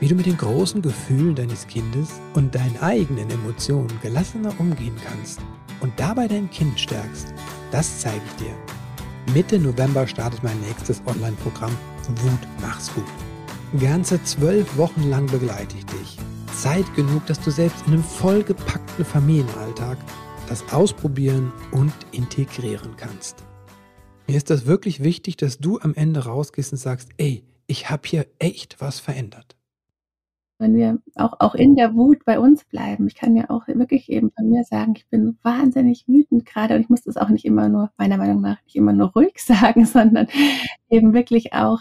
wie du mit den großen Gefühlen deines Kindes und deinen eigenen Emotionen gelassener umgehen kannst und dabei dein Kind stärkst, das zeige ich dir. Mitte November startet mein nächstes Online-Programm Wut mach's gut. Ganze zwölf Wochen lang begleite ich dich. Zeit genug, dass du selbst in einem vollgepackten Familienalltag das ausprobieren und integrieren kannst. Mir ist das wirklich wichtig, dass du am Ende rausgehst und sagst, ey, ich habe hier echt was verändert wenn wir auch, auch in der Wut bei uns bleiben. Ich kann ja auch wirklich eben von mir sagen, ich bin wahnsinnig wütend gerade und ich muss das auch nicht immer nur, meiner Meinung nach, nicht immer nur ruhig sagen, sondern eben wirklich auch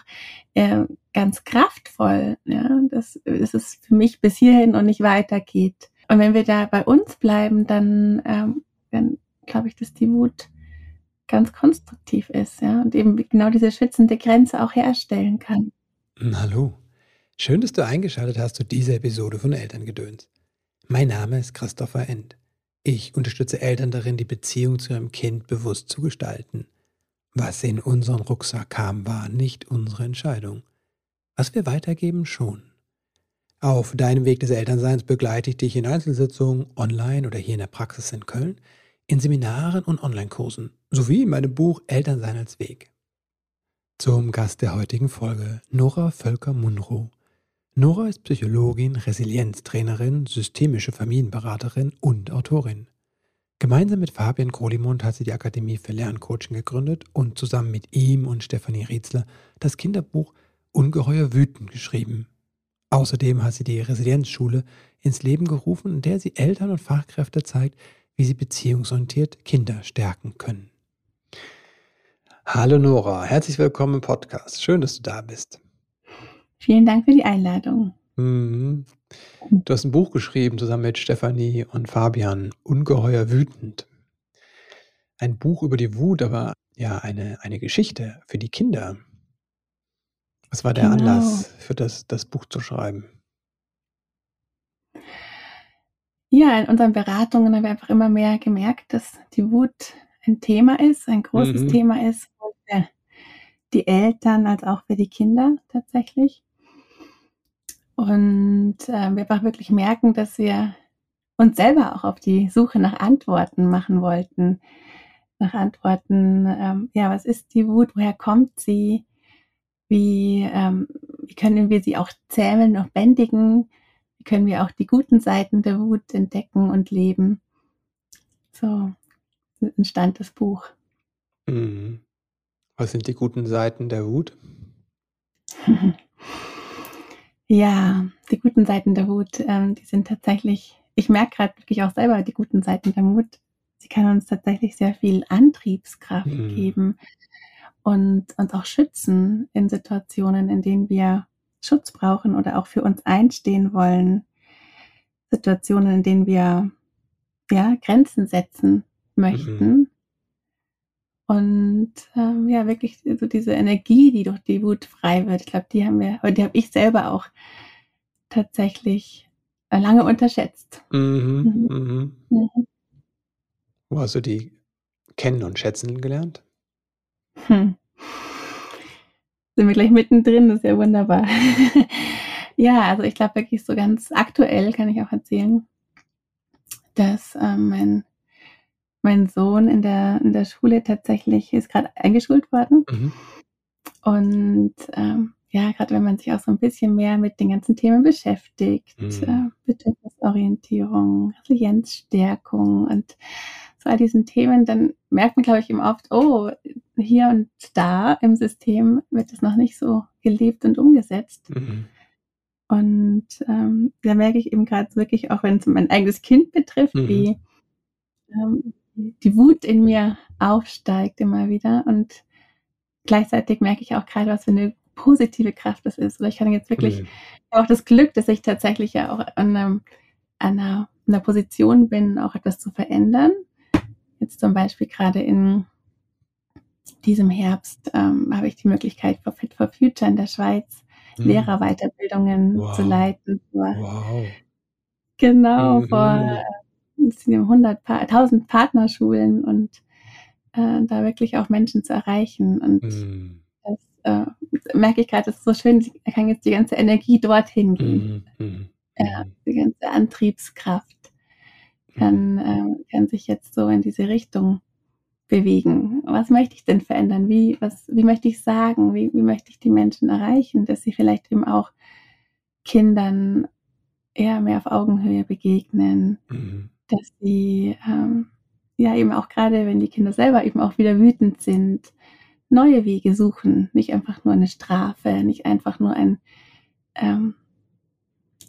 äh, ganz kraftvoll, ja, dass, dass es für mich bis hierhin und nicht weitergeht. Und wenn wir da bei uns bleiben, dann, ähm, dann glaube ich, dass die Wut ganz konstruktiv ist, ja, und eben genau diese schützende Grenze auch herstellen kann. Hallo. Schön, dass du eingeschaltet hast zu dieser Episode von Elterngedöns. Mein Name ist Christopher End. Ich unterstütze Eltern darin, die Beziehung zu ihrem Kind bewusst zu gestalten. Was in unseren Rucksack kam, war nicht unsere Entscheidung. Was wir weitergeben, schon. Auf deinem Weg des Elternseins begleite ich dich in Einzelsitzungen, online oder hier in der Praxis in Köln, in Seminaren und Online-Kursen, sowie in meinem Buch Elternsein als Weg. Zum Gast der heutigen Folge, Nora Völker-Munro. Nora ist Psychologin, Resilienztrainerin, systemische Familienberaterin und Autorin. Gemeinsam mit Fabian Krolimund hat sie die Akademie für Lerncoaching gegründet und zusammen mit ihm und Stefanie Rietzler das Kinderbuch Ungeheuer wütend geschrieben. Außerdem hat sie die Resilienzschule ins Leben gerufen, in der sie Eltern und Fachkräfte zeigt, wie sie beziehungsorientiert Kinder stärken können. Hallo Nora, herzlich willkommen im Podcast. Schön, dass du da bist. Vielen Dank für die Einladung. Mhm. Du hast ein Buch geschrieben zusammen mit Stefanie und Fabian, Ungeheuer wütend. Ein Buch über die Wut, aber ja, eine, eine Geschichte für die Kinder. Was war der genau. Anlass für das, das Buch zu schreiben? Ja, in unseren Beratungen haben wir einfach immer mehr gemerkt, dass die Wut ein Thema ist, ein großes mhm. Thema ist, für die Eltern als auch für die Kinder tatsächlich. Und äh, wir einfach wirklich merken, dass wir uns selber auch auf die Suche nach Antworten machen wollten. Nach Antworten, ähm, ja, was ist die Wut? Woher kommt sie? Wie, ähm, wie können wir sie auch zähmen, und bändigen? Wie können wir auch die guten Seiten der Wut entdecken und leben? So entstand das Buch. Mhm. Was sind die guten Seiten der Wut? Ja, die guten Seiten der Wut, ähm, die sind tatsächlich, ich merke gerade wirklich auch selber die guten Seiten der Wut. Sie kann uns tatsächlich sehr viel Antriebskraft mhm. geben und uns auch schützen in Situationen, in denen wir Schutz brauchen oder auch für uns einstehen wollen. Situationen, in denen wir ja, Grenzen setzen möchten. Mhm. Und ähm, ja, wirklich so diese Energie, die durch die Wut frei wird, ich glaube, die haben wir, oder die habe ich selber auch tatsächlich äh, lange unterschätzt. Mhm, mhm. Mhm. Mhm. Wo hast du die kennen und schätzen gelernt? Hm. Sind wir gleich mittendrin, das ist ja wunderbar. ja, also ich glaube wirklich so ganz aktuell kann ich auch erzählen, dass ähm, mein mein Sohn in der, in der Schule tatsächlich ist gerade eingeschult worden. Mhm. Und ähm, ja, gerade wenn man sich auch so ein bisschen mehr mit den ganzen Themen beschäftigt, mhm. äh, Bedürfnisorientierung, Resilienzstärkung und so all diesen Themen, dann merkt man, glaube ich, eben oft, oh, hier und da im System wird es noch nicht so gelebt und umgesetzt. Mhm. Und ähm, da merke ich eben gerade wirklich, auch wenn es mein eigenes Kind betrifft, mhm. wie ähm, die Wut in mir aufsteigt immer wieder und gleichzeitig merke ich auch gerade, was für eine positive Kraft das ist. Oder ich kann jetzt wirklich mhm. auch das Glück, dass ich tatsächlich ja auch an, einem, an, einer, einer Position bin, auch etwas zu verändern. Jetzt zum Beispiel gerade in diesem Herbst ähm, habe ich die Möglichkeit, für Fit for Future in der Schweiz mhm. Lehrerweiterbildungen wow. zu leiten. Wow. Genau, mhm. vor es sind 100, 1000 Partnerschulen und äh, da wirklich auch Menschen zu erreichen. Und mm. das äh, merke ich gerade, das ist so schön, er kann jetzt die ganze Energie dorthin gehen. Mhm. Mhm. Ja, mhm. die ganze Antriebskraft kann, mhm. äh, kann sich jetzt so in diese Richtung bewegen. Was möchte ich denn verändern? Wie, was, wie möchte ich sagen? Wie, wie möchte ich die Menschen erreichen, dass sie vielleicht eben auch Kindern eher mehr auf Augenhöhe begegnen, mhm. Dass sie ähm, ja eben auch gerade, wenn die Kinder selber eben auch wieder wütend sind, neue Wege suchen, nicht einfach nur eine Strafe, nicht einfach nur ein ähm,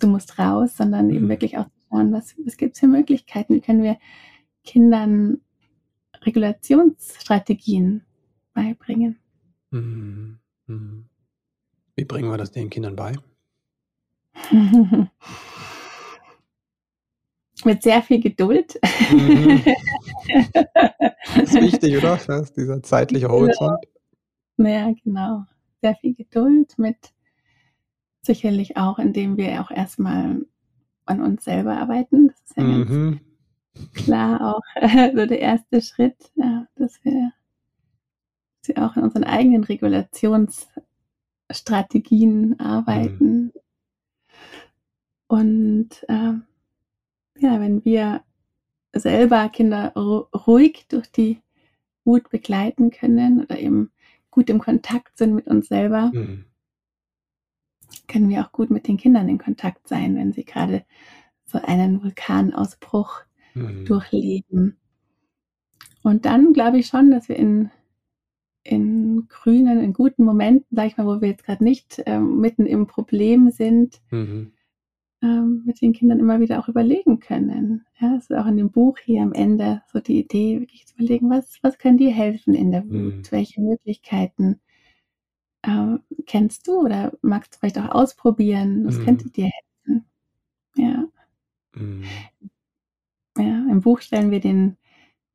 du musst raus, sondern eben mhm. wirklich auch zu schauen, was, was gibt es für Möglichkeiten, wie können wir Kindern Regulationsstrategien beibringen. Mhm. Mhm. Wie bringen wir das den Kindern bei? Mit sehr viel Geduld. Mhm. Das ist wichtig, oder? Das dieser zeitliche Horizont. Ja, genau. Sehr viel Geduld mit sicherlich auch, indem wir auch erstmal an uns selber arbeiten. Das ist ja mhm. klar auch so der erste Schritt, ja, dass, wir, dass wir auch in unseren eigenen Regulationsstrategien arbeiten. Mhm. Und äh, ja, wenn wir selber Kinder ruhig durch die Wut begleiten können oder eben gut im Kontakt sind mit uns selber, mhm. können wir auch gut mit den Kindern in Kontakt sein, wenn sie gerade so einen Vulkanausbruch mhm. durchleben. Und dann glaube ich schon, dass wir in, in grünen, in guten Momenten, sag ich mal, wo wir jetzt gerade nicht ähm, mitten im Problem sind, mhm ähm, mit den Kindern immer wieder auch überlegen können. Ja, es ist auch in dem Buch hier am Ende so die Idee, wirklich zu überlegen, was, was kann dir helfen in der Wut? Mhm. Welche Möglichkeiten äh, kennst du oder magst du vielleicht auch ausprobieren? Was mhm. könnte dir helfen? Ja. Mhm. ja. Im Buch stellen wir den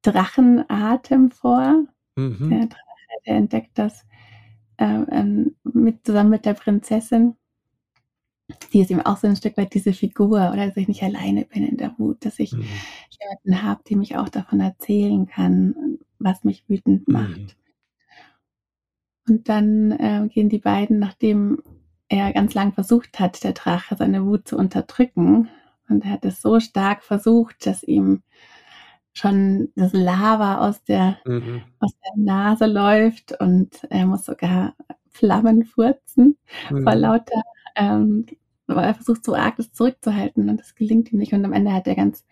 Drachenatem vor. Mhm. Der Drache, der entdeckt das äh, mit, zusammen mit der Prinzessin die ist eben auch so ein Stück weit diese Figur oder dass ich nicht alleine bin in der Wut, dass ich mhm. jemanden habe, der mich auch davon erzählen kann, was mich wütend mhm. macht. Mhm. Und dann äh, gehen die beiden, nachdem er ganz lang versucht hat, der Drache seine Wut zu unterdrücken, und er hat es so stark versucht, dass ihm schon das Lava aus der, mhm. aus der Nase läuft und er muss sogar Flammen furzen mhm. vor lauter ähm, aber er versucht so arg das zurückzuhalten und das gelingt ihm nicht. Und am Ende hat er ganz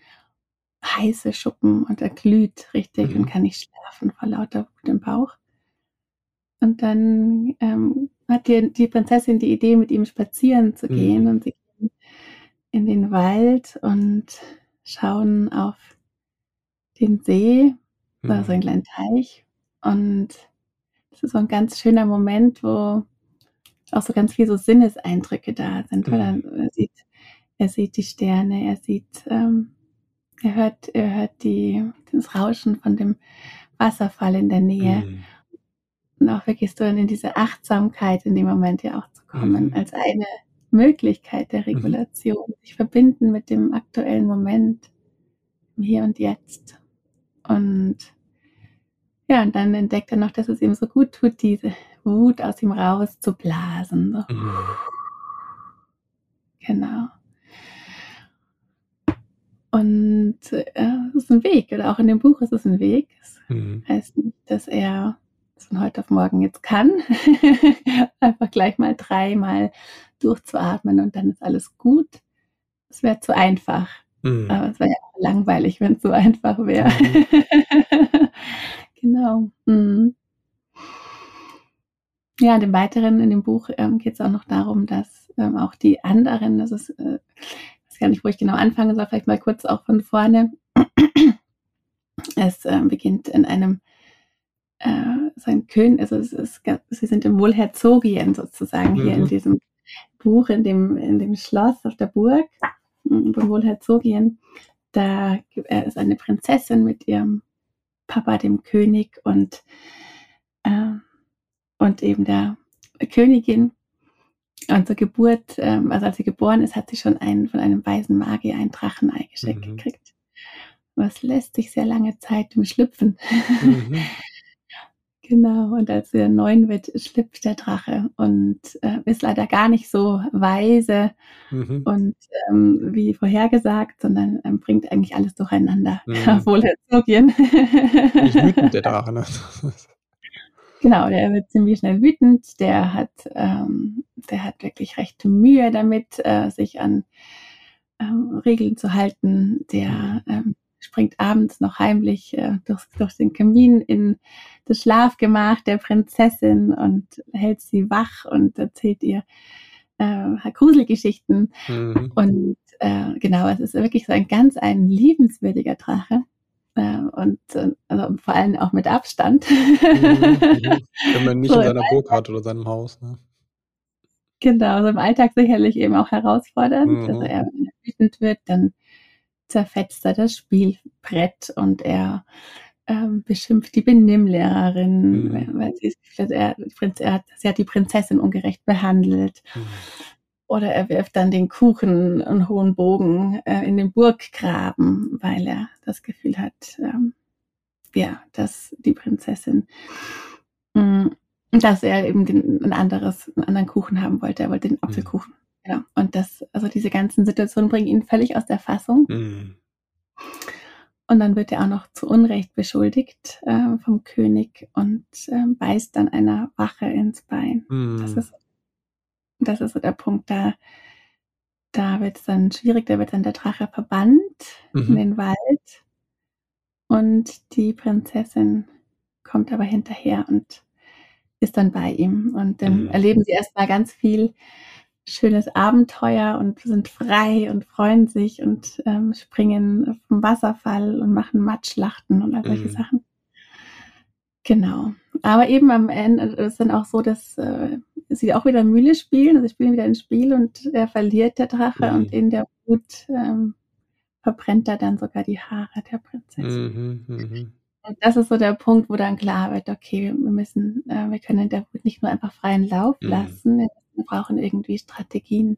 heiße Schuppen und er glüht richtig mhm. und kann nicht schlafen vor lauter Wut im Bauch. Und dann ähm, hat die, die Prinzessin die Idee, mit ihm spazieren zu gehen mhm. und sie gehen in den Wald und schauen auf den See, mhm. da so ein kleiner Teich. Und das ist so ein ganz schöner Moment, wo auch so ganz viel so Sinneseindrücke da sind, weil er, mhm. er sieht, er sieht die Sterne, er sieht, ähm, er hört, er hört die, das Rauschen von dem Wasserfall in der Nähe. Mhm. Und auch wirklich so in diese Achtsamkeit in dem Moment ja auch zu kommen, mhm. als eine Möglichkeit der mhm. Regulation, sich verbinden mit dem aktuellen Moment, im Hier und Jetzt. Und ja, und dann entdeckt er noch, dass es ihm so gut tut, diese Wut aus ihm rauszublasen. So. Mhm. Genau. Und äh, es ist ein Weg, oder auch in dem Buch ist es ein Weg. Das mhm. heißt nicht, dass er von heute auf morgen jetzt kann. Einfach gleich mal dreimal durchzuatmen und dann ist alles gut. Es wäre zu einfach. Mhm. Aber es wäre ja langweilig, wenn es so einfach wäre. Mhm. Genau. Mhm. Ja, im Weiteren in dem Buch ähm, geht es auch noch darum, dass ähm, auch die anderen, das ist, äh, weiß gar nicht, wo ich genau anfangen soll, vielleicht mal kurz auch von vorne. Es äh, beginnt in einem äh, sein König, also es ist, sie sind im Wohlherzogien sozusagen mhm. hier in mhm. diesem Buch, in dem, in dem Schloss auf der Burg von Wohlherzogien. Da äh, ist eine Prinzessin mit ihrem Papa, dem König, und äh, und eben der Königin. Und zur Geburt, ähm, also als sie geboren ist, hat sie schon einen, von einem weisen Magier ein Drachenei geschenkt mhm. gekriegt. Was lässt sich sehr lange Zeit im Schlüpfen. Mhm. Genau, und als er neun wird, schlüpft der Drache und äh, ist leider gar nicht so weise mhm. und ähm, wie vorhergesagt, sondern ähm, bringt eigentlich alles durcheinander. Mhm. Wohlerzogien. Nicht wütend, der Drache, ne? Genau, der wird ziemlich schnell wütend. Der hat, ähm, der hat wirklich recht Mühe damit, äh, sich an ähm, Regeln zu halten. Der mhm. ähm, springt abends noch heimlich äh, durch, durch den Kamin in das Schlafgemach der Prinzessin und hält sie wach und erzählt ihr äh, Gruselgeschichten. Mhm. Und äh, genau, es ist wirklich so ein ganz ein liebenswürdiger Drache. Äh, und äh, also vor allem auch mit Abstand. Mhm, mhm. Wenn man nicht so in seiner Burg hat oder seinem Haus. Ne? Genau, also im Alltag sicherlich eben auch herausfordernd. Mhm. Also er, wenn er wütend wird, dann zerfetzt er das Spielbrett und er ähm, beschimpft die Benimmlehrerin, mhm. weil sie, er, er hat, sie hat die Prinzessin ungerecht behandelt. Mhm. Oder er wirft dann den Kuchen und hohen Bogen äh, in den Burggraben, weil er das Gefühl hat, ähm, ja, dass die Prinzessin, mh, mm, dass er eben den, ein anderes, einen anderen Kuchen haben wollte. Er wollte den mhm. Apfelkuchen. Ja, und das, also diese ganzen Situationen bringen ihn völlig aus der Fassung. Mhm. Und dann wird er auch noch zu Unrecht beschuldigt äh, vom König und äh, beißt dann einer Wache ins Bein. Mhm. Das ist das ist so der Punkt, da, da wird es dann schwierig, da wird dann der Drache verbannt mhm. in den Wald und die Prinzessin kommt aber hinterher und ist dann bei ihm und dann mhm. erleben sie erstmal ganz viel schönes Abenteuer und sind frei und freuen sich und ähm, springen vom Wasserfall und machen Matschlachten und all solche mhm. Sachen. Genau. Aber eben am Ende ist es dann auch so, dass äh, sie auch wieder Mühle spielen. Also spielen wieder ein Spiel und er verliert der Drache mhm. und in der Wut ähm, verbrennt er dann sogar die Haare der Prinzessin. Mhm, mh. Und das ist so der Punkt, wo dann klar wird, okay, wir müssen, äh, wir können der Wut nicht nur einfach freien Lauf mhm. lassen, wir brauchen irgendwie Strategien,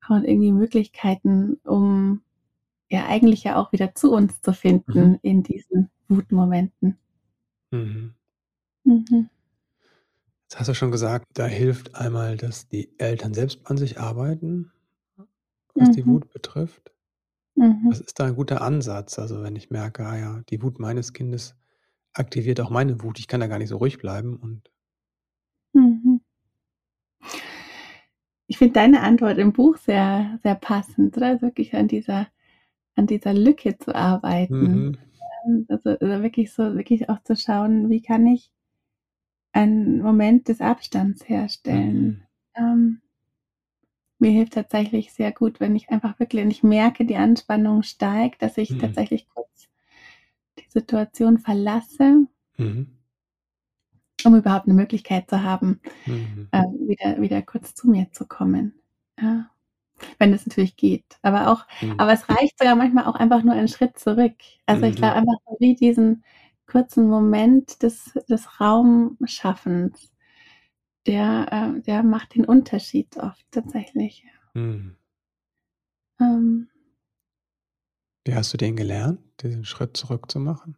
brauchen irgendwie Möglichkeiten, um ja eigentlich ja auch wieder zu uns zu finden mhm. in diesen Wutmomenten. Mhm. Mhm. Jetzt hast du schon gesagt, da hilft einmal, dass die Eltern selbst an sich arbeiten, was die mhm. Wut betrifft. Mhm. Was ist da ein guter Ansatz? Also wenn ich merke, ah ja, die Wut meines Kindes aktiviert auch meine Wut, ich kann da gar nicht so ruhig bleiben und Mhm. Ich finde deine Antwort im Buch sehr, sehr passend, oder? Wirklich an dieser, an dieser Lücke zu arbeiten. Mhm. Also, also wirklich so, wirklich auch zu schauen, wie kann ich einen Moment des Abstands herstellen. Mhm. Ähm, mir hilft tatsächlich sehr gut, wenn ich einfach wirklich, wenn ich merke, die Anspannung steigt, dass ich mhm. tatsächlich kurz die Situation verlasse, mhm. um überhaupt eine Möglichkeit zu haben, mhm. äh, wieder, wieder kurz zu mir zu kommen. Ja. Wenn es natürlich geht. Aber auch, mhm. aber es reicht sogar manchmal auch einfach nur einen Schritt zurück. Also ich glaube mhm. einfach wie diesen kurzen Moment des, des Raumschaffens, der, äh, der macht den Unterschied oft tatsächlich. Mhm. Ähm, wie hast du den gelernt, diesen Schritt zurück zu machen?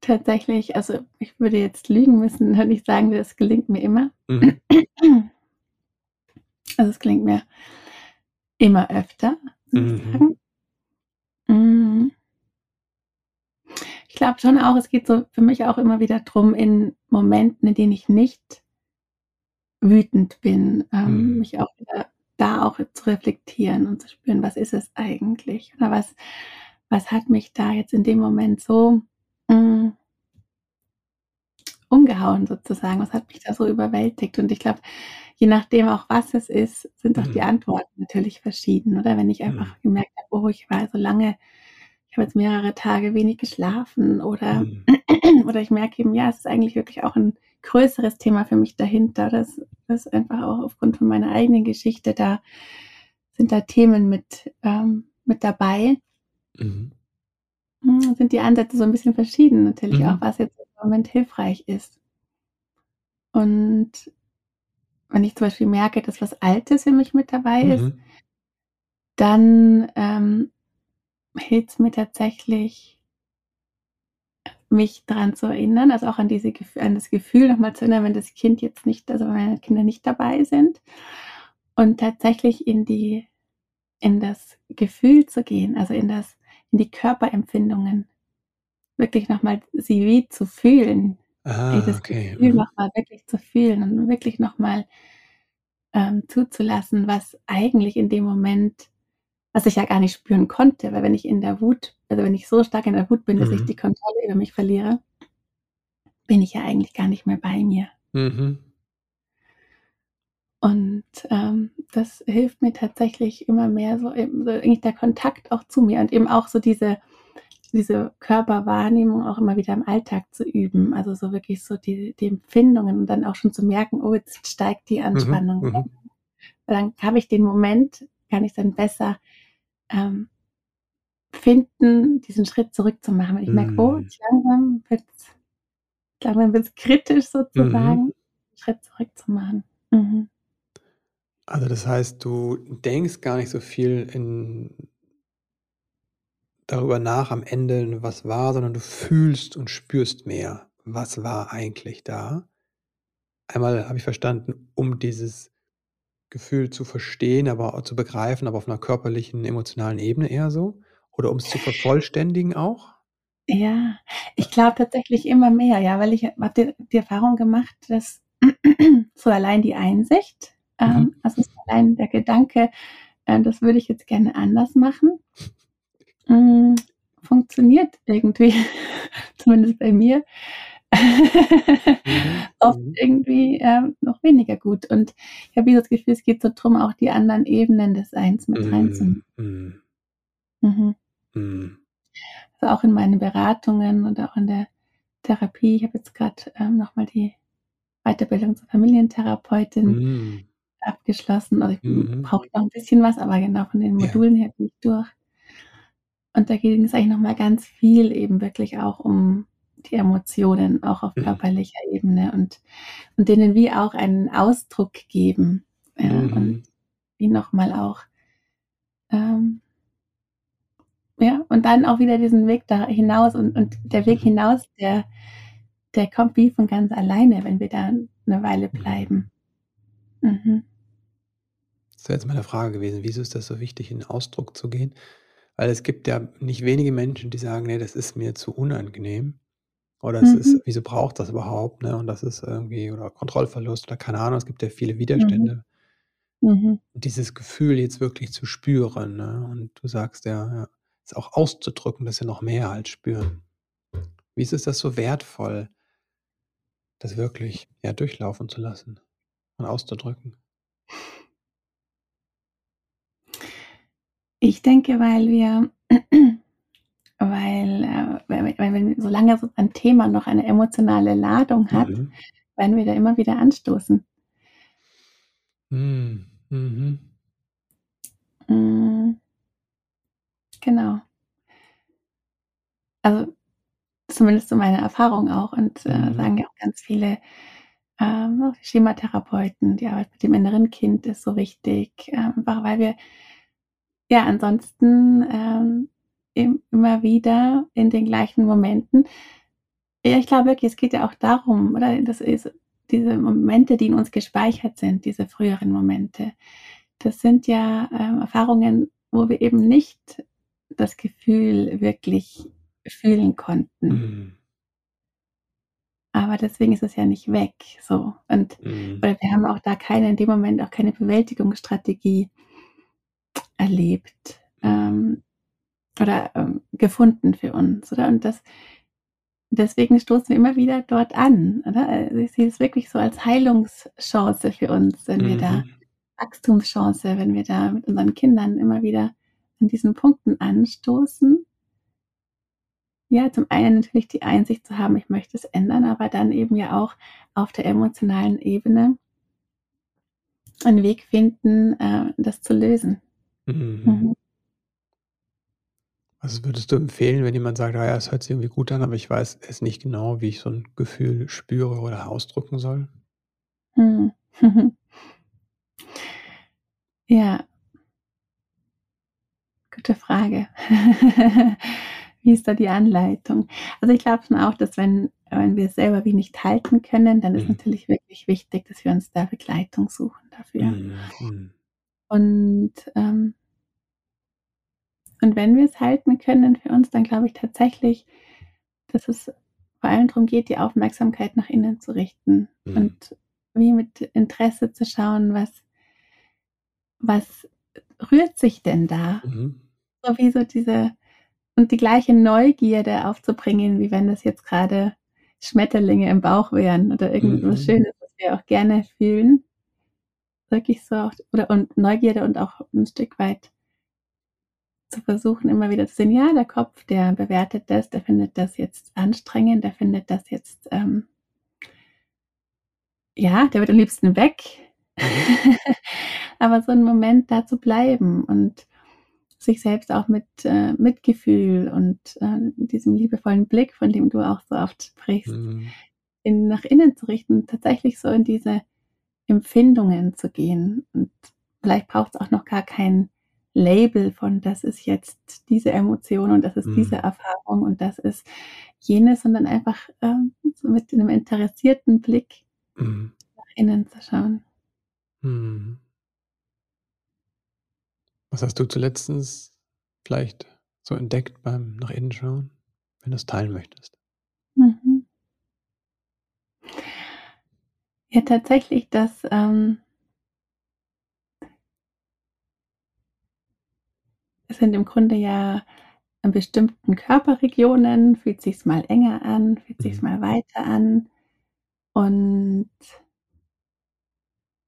Tatsächlich, also ich würde jetzt lügen müssen, wenn ich sagen würde, es gelingt mir immer. Mhm. Also es gelingt mir immer öfter, sozusagen. Mhm. Mm. Ich glaube schon auch, es geht so für mich auch immer wieder darum, in Momenten, in denen ich nicht wütend bin, ähm, mhm. mich auch wieder da auch zu reflektieren und zu spüren, was ist es eigentlich? Oder was, was hat mich da jetzt in dem Moment so mh, mm, umgehauen sozusagen? Was hat mich da so überwältigt? Und ich glaube, je nachdem auch was es ist, sind auch mhm. die Antworten natürlich verschieden. Oder wenn ich einfach mhm. gemerkt habe, oh, ich war so lange, ich habe jetzt mehrere Tage wenig geschlafen oder, mhm. oder ich merke eben, ja, es ist eigentlich wirklich auch ein größeres Thema für mich dahinter. Das, das einfach auch aufgrund von meiner eigenen Geschichte, da sind da Themen mit, ähm, mit dabei. Mhm. Hm, sind die Ansätze so ein bisschen verschieden, natürlich mhm. auch, was jetzt im Moment hilfreich ist. Und wenn ich zum Beispiel merke, dass was Altes für mich mit dabei ist, mhm. dann ähm, hilft es mir tatsächlich, mich daran zu erinnern, also auch an, diese, an das Gefühl nochmal zu erinnern, wenn das Kind jetzt nicht, also wenn meine Kinder nicht dabei sind und tatsächlich in die, in das Gefühl zu gehen, also in das, in die Körperempfindungen, wirklich nochmal sie wie zu fühlen, ah, das okay. Gefühl mhm. nochmal wirklich zu fühlen und wirklich nochmal ähm, zuzulassen, was eigentlich in dem Moment was ich ja gar nicht spüren konnte, weil wenn ich in der Wut, also wenn ich so stark in der Wut bin, dass ich Mhm. die Kontrolle über mich verliere, bin ich ja eigentlich gar nicht mehr bei mir. Mhm. Und ähm, das hilft mir tatsächlich immer mehr, so, eben, so eigentlich der Kontakt auch zu mir und eben auch so diese, diese Körperwahrnehmung auch immer wieder im Alltag zu üben. Also so wirklich so die, die Empfindungen und dann auch schon zu merken, oh, jetzt steigt die Anspannung. Mhm. Mhm. Dann habe ich den Moment, kann ich dann besser ähm, finden, diesen Schritt zurückzumachen. Wenn ich merke, oh, Mhm. jetzt langsam wird es langsam wird's kritisch sozusagen, Mhm. einen Schritt zurückzumachen. Mhm. Also das heißt, du denkst gar nicht so viel in darüber nach am Ende, was war, sondern du fühlst und spürst mehr, was war eigentlich da. Einmal habe ich verstanden, um dieses Gefühl zu verstehen, aber auch zu begreifen, aber auf einer körperlichen, emotionalen Ebene eher so? Oder um es zu vervollständigen auch? Ja, ich glaube tatsächlich immer mehr, ja, weil ich habe die, die Erfahrung gemacht, dass so allein die Einsicht, Mhm. also so allein der Gedanke, äh, das würde ich jetzt gerne anders machen, mm, funktioniert irgendwie, zumindest bei mir, Mhm. oft Mhm. irgendwie ähm, noch weniger gut. Und ich habe das Gefühl, es geht so drum, auch die anderen Ebenen des Seins mit reinzunehmen. Mhm. Mhm. Mhm. Also auch in meinen Beratungen oder auch in der Therapie. Ich habe jetzt gerade ähm, nochmal die Weiterbildung zur Familientherapeutin Mhm. Abgeschlossen. Also ich Mhm. brauche noch ein bisschen was, aber genau von den Ja. Modulen her bin ich durch. Und da ging es eigentlich nochmal ganz viel eben wirklich auch um die Emotionen, auch auf Mhm. körperlicher Ebene und, und denen wie auch einen Ausdruck geben. Ja, und Mhm. wie nochmal auch, ähm, ja, und dann auch wieder diesen Weg da hinaus und, und der Weg Mhm. hinaus, der, der kommt wie von ganz alleine, wenn wir da eine Weile Mhm. bleiben. Mhm. Wäre jetzt meine Frage gewesen, wieso ist das so wichtig, in Ausdruck zu gehen? Weil es gibt ja nicht wenige Menschen, die sagen: „Ne, das ist mir zu unangenehm.“ Oder es ist Mhm. wieso braucht das überhaupt, ne? Und das ist irgendwie oder Kontrollverlust oder keine Ahnung, es gibt ja viele Mhm. Widerstände. Mhm. Dieses Gefühl jetzt wirklich zu spüren, ne? Und du sagst ja, ja, es auch auszudrücken, das ist ja noch mehr als spüren. Wieso ist das so wertvoll, das wirklich, ja, durchlaufen zu lassen und auszudrücken? Ich denke, weil wir, weil, äh, weil, weil wenn solange so ein Thema noch eine emotionale Ladung hat, Mhm. werden wir da immer wieder anstoßen. Mhm. Mhm. Mm, Genau. Also zumindest so meine Erfahrung auch und äh, Mhm. sagen ja auch ganz viele ähm, Schematherapeuten, die Arbeit mit dem inneren Kind ist so wichtig, einfach weil wir ja ansonsten ähm, im- immer wieder in den gleichen Momenten Ja, ich glaube wirklich, es geht ja auch darum, oder? Das ist diese Momente, die in uns gespeichert sind, diese früheren Momente. Das sind ja ähm, Erfahrungen, wo wir eben nicht das Gefühl wirklich fühlen konnten. Mhm. Aber deswegen ist es ja nicht weg. So. Und Mhm. wir haben auch da keine, in dem Moment auch keine Bewältigungsstrategie erlebt Mhm. ähm, oder ähm, gefunden für uns. Oder? Und das deswegen stoßen wir immer wieder dort an, oder? Also ich sehe es wirklich so als Heilungschance für uns, wenn wir da Mhm. Wachstumschance, wenn wir da mit unseren Kindern immer wieder an diesen Punkten anstoßen. Ja, zum einen natürlich die Einsicht zu haben, ich möchte es ändern, aber dann eben ja auch auf der emotionalen Ebene einen Weg finden, äh, das zu lösen. Mhm. Mhm. Was würdest du empfehlen, wenn jemand sagt: „Ah ja, es hört sich irgendwie gut an, aber ich weiß es nicht genau, wie ich so 'n Gefühl spüre oder ausdrücken soll?“ Mhm. Ja. Gute Frage. wie ist da die Anleitung? Also ich glaube schon auch, dass wenn, wenn wir selber wie nicht halten können, dann ist Mhm. natürlich wirklich wichtig, dass wir uns da Begleitung suchen dafür. Mhm. Und, ähm, und wenn wir es halten können für uns, dann glaube ich tatsächlich, dass es vor allem darum geht, die Aufmerksamkeit nach innen zu richten Mhm. und wie mit Interesse zu schauen, was, was rührt sich denn da? Mhm. So wie so diese und die gleiche Neugierde aufzubringen, wie wenn das jetzt gerade Schmetterlinge im Bauch wären oder irgendwas Mhm. Schönes, was wir auch gerne fühlen. Wirklich so auch, oder und Neugierde und auch ein Stück weit zu versuchen, immer wieder zu sehen, ja, der Kopf, der bewertet das, der findet das jetzt anstrengend, der findet das jetzt, ähm, ja, der wird am liebsten weg. Mhm. Aber so einen Moment da zu bleiben und sich selbst auch mit äh, Mitgefühl und äh, diesem liebevollen Blick, von dem du auch so oft sprichst, Mhm. in, nach innen zu richten, tatsächlich so in diese Empfindungen zu gehen. Und vielleicht braucht es auch noch gar kein Label von, das ist jetzt diese Emotion und das ist diese Mhm. Erfahrung und das ist jenes, sondern einfach ähm, so mit einem interessierten Blick Mhm. nach innen zu schauen. Mhm. Was hast du zuletztens vielleicht so entdeckt beim nach innen schauen, wenn du es teilen möchtest? Mhm. Ja, tatsächlich, dass ähm, es sind im Grunde ja in bestimmten Körperregionen fühlt sich's mal enger an, fühlt sich's Mhm. mal weiter an. Und